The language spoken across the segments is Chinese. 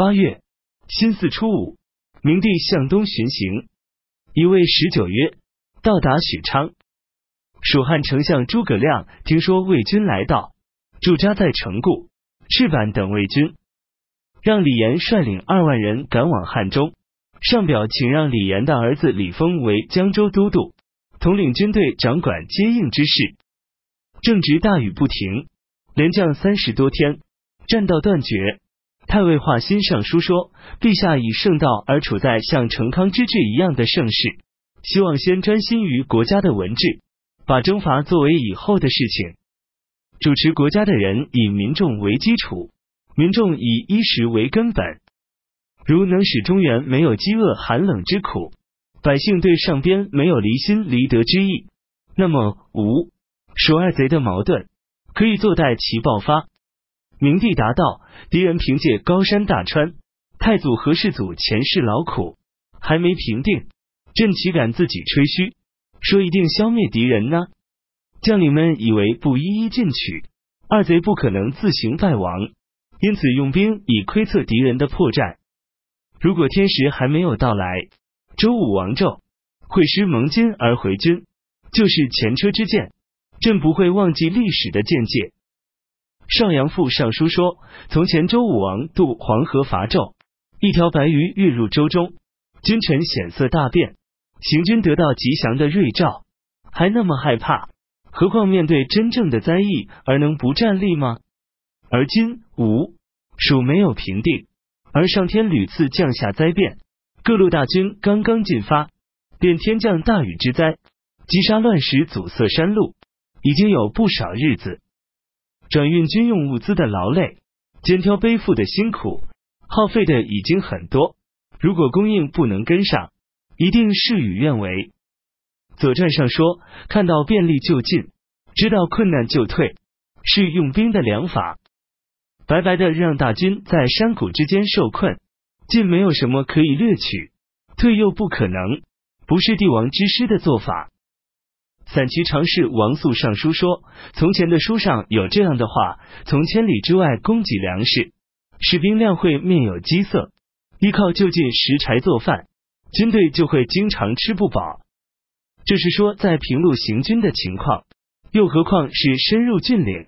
八月辛巳初五，明帝向东巡行，一位十九曰到达许昌。蜀汉丞相诸葛亮听说魏军来到，驻扎在城固、赤坂等魏军，让李严率领二万人赶往汉中。上表请让李严的儿子李丰为江州都督，统领军队，掌管接应之事。正值大雨不停，连降三十多天，战道断绝。太尉华歆上书说：“陛下以圣道而处在像成康之治一样的盛世，希望先专心于国家的文治，把征伐作为以后的事情。主持国家的人以民众为基础，民众以衣食为根本。如能使中原没有饥饿寒冷之苦，百姓对上边没有离心离德之意，那么吴蜀二贼的矛盾可以坐待其爆发。”明帝答道：“敌人凭借高山大川，太祖和世祖前世劳苦还没平定，朕岂敢自己吹嘘，说一定消灭敌人呢？将领们以为不一一进取，二贼不可能自行败亡，因此用兵以窥测敌人的破绽。如果天时还没有到来，周武王纣会师蒙金而回军，就是前车之鉴。朕不会忘记历史的见解。”邵阳赋上书说：“从前周武王渡黄河伐纣，一条白鱼跃入舟中，君臣险色大变，行军得到吉祥的瑞兆，还那么害怕，何况面对真正的灾异而能不站立吗？而今吴蜀没有平定，而上天屡次降下灾变，各路大军刚刚进发，便天降大雨之灾，积沙乱石，阻塞山路，已经有不少日子。”转运军用物资的劳累，肩挑背负的辛苦，耗费的已经很多。如果供应不能跟上，一定事与愿违。左传上说，看到便利就进，知道困难就退，是用兵的良法。白白的让大军在山谷之间受困，进没有什么可以掠取，退又不可能，不是帝王之师的做法。散骑常侍王肃上书说：“从前的书上有这样的话：从千里之外供给粮食，士兵量会面有饥色，依靠就近食柴做饭，军队就会经常吃不饱。这是说在平路行军的情况，又何况是深入峻岭，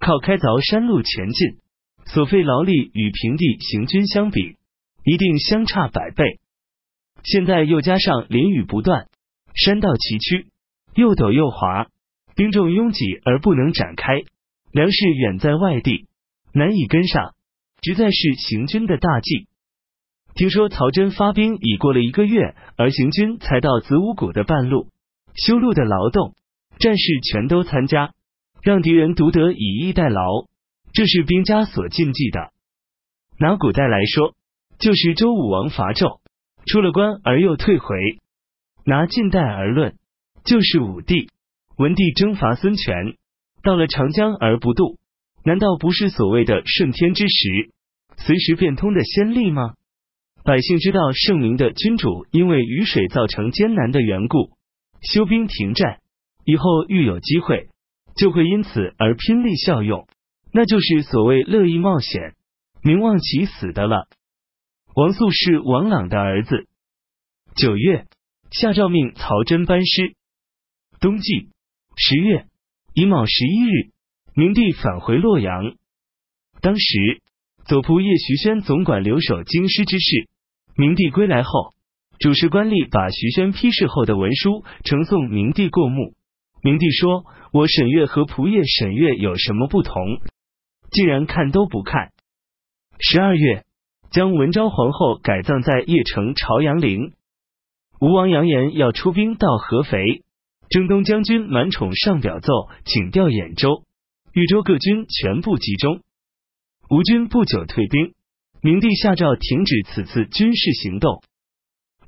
靠开凿山路前进，所费劳力与平地行军相比，一定相差百倍。现在又加上淋雨不断，山道崎岖。”又陡又滑，兵众拥挤而不能展开，粮食远在外地，难以跟上，实在是行军的大忌。听说曹真发兵已过了一个月，而行军才到子午谷的半路，修路的劳动，战士全都参加，让敌人独得以逸待劳，这是兵家所禁忌的。拿古代来说，就是周武王伐纣，出了关而又退回；拿近代而论。就是武帝、文帝征伐孙权，到了长江而不渡，难道不是所谓的顺天之时，随时变通的先例吗？百姓知道圣明的君主因为雨水造成艰难的缘故，休兵停战，以后遇有机会，就会因此而拼力效用，那就是所谓乐意冒险、名望其死的了。王肃是王朗的儿子。九月，下诏命曹真班师。冬季十月乙卯十一日，明帝返回洛阳。当时左仆射徐宣总管留守京师之事。明帝归来后，主事官吏把徐宣批示后的文书呈送明帝过目。明帝说：“我审阅和仆射审阅有什么不同？既然看都不看。”十二月，将文昭皇后改葬在邺城朝阳陵。吴王扬言要出兵到合肥。征东将军满宠上表奏，请调兖州、豫州各军全部集中。吴军不久退兵，明帝下诏停止此次军事行动。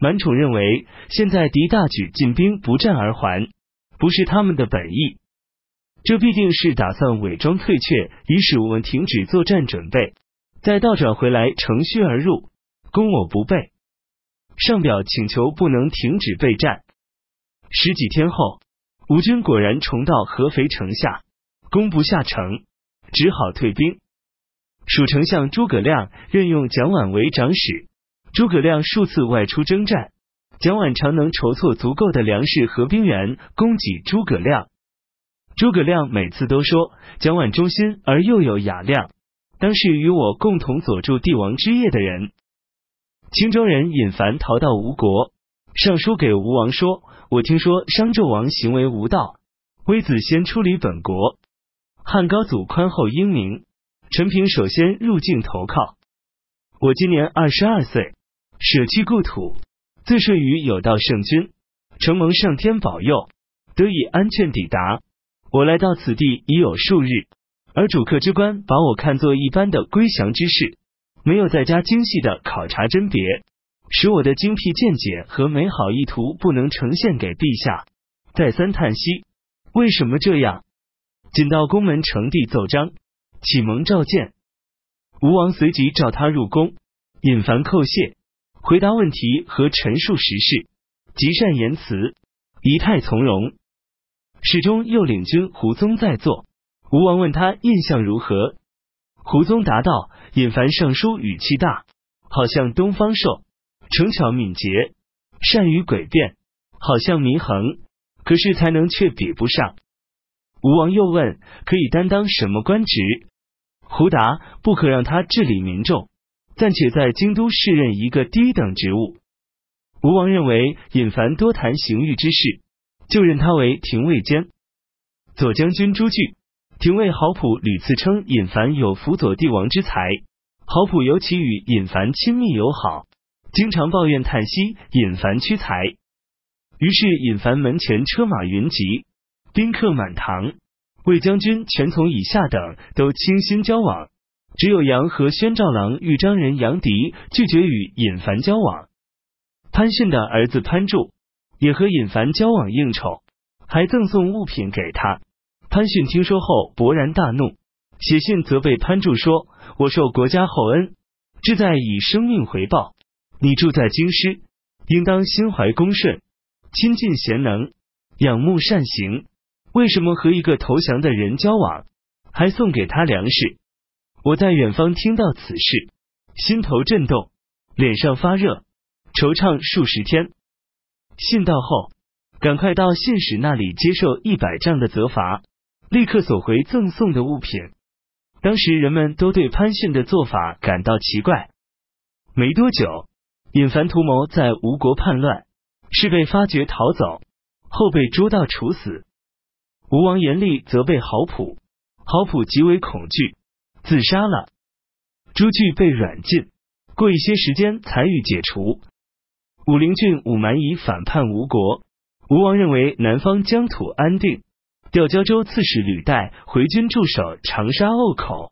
满宠认为，现在敌大举进兵，不战而还，不是他们的本意，这必定是打算伪装退却，以使我们停止作战准备，再倒转回来乘虚而入，攻我不备。上表请求不能停止备战。十几天后，吴军果然重到合肥城下，攻不下城，只好退兵。蜀丞相诸葛亮任用蒋琬为长史，诸葛亮数次外出征战，蒋琬常能筹措足够的粮食和兵员供给诸葛亮。诸葛亮每次都说蒋琬忠心而又有雅量，当是与我共同佐助帝王之业的人。青州人尹凡逃到吴国，上书给吴王说：“我听说商纣王行为无道，微子先出离本国，汉高祖宽厚英明，陈平首先入境投靠。我今年二十二岁，舍弃故土，自顺于有道圣君，承蒙上天保佑，得以安全抵达。我来到此地已有数日，而主客之官把我看作一般的归降之士。”没有在家精细的考察甄别，使我的精辟见解和美好意图不能呈现给陛下。再三叹息，为什么这样？仅到宫门呈递奏章，启蒙召见。吴王随即召他入宫，引凡叩谢，回答问题和陈述时事，极善言辞，仪态从容。始终又领军胡宗在座，吴王问他印象如何，胡宗答道。尹凡上书语气大，好像东方朔；成巧敏捷，善于诡辩，好像祢衡。可是才能却比不上。吴王又问：可以担当什么官职？胡答：不可让他治理民众，暂且在京都试任一个低等职务。吴王认为尹凡多谈刑狱之事，就任他为廷尉监、左将军朱据。廷尉郝普屡次称尹凡有辅佐帝王之才，郝普尤其与尹凡亲密友好，经常抱怨叹息尹凡屈才。于是尹凡门前车马云集，宾客满堂，魏将军、全从以下等都倾心交往，只有杨和宣赵郎豫章人杨迪拒绝与尹凡交往。潘逊的儿子潘柱也和尹凡交往应酬，还赠送物品给他。潘逊听说后勃然大怒，写信责备潘柱说：“我受国家厚恩，志在以生命回报。你住在京师，应当心怀恭顺，亲近贤能，仰慕善行。为什么和一个投降的人交往，还送给他粮食？”我在远方听到此事，心头震动，脸上发热，惆怅数十天。信到后，赶快到信使那里接受一百丈的责罚。立刻索回赠送的物品。当时人们都对潘信的做法感到奇怪。没多久，尹凡图谋在吴国叛乱，是被发觉逃走，后被捉到处死。吴王严厉责备郝普，郝普极为恐惧，自杀了。朱据被软禁，过一些时间才予解除。武陵郡武蛮夷反叛吴国，吴王认为南方疆土安定。调胶州刺史吕带回军驻守长沙沤口。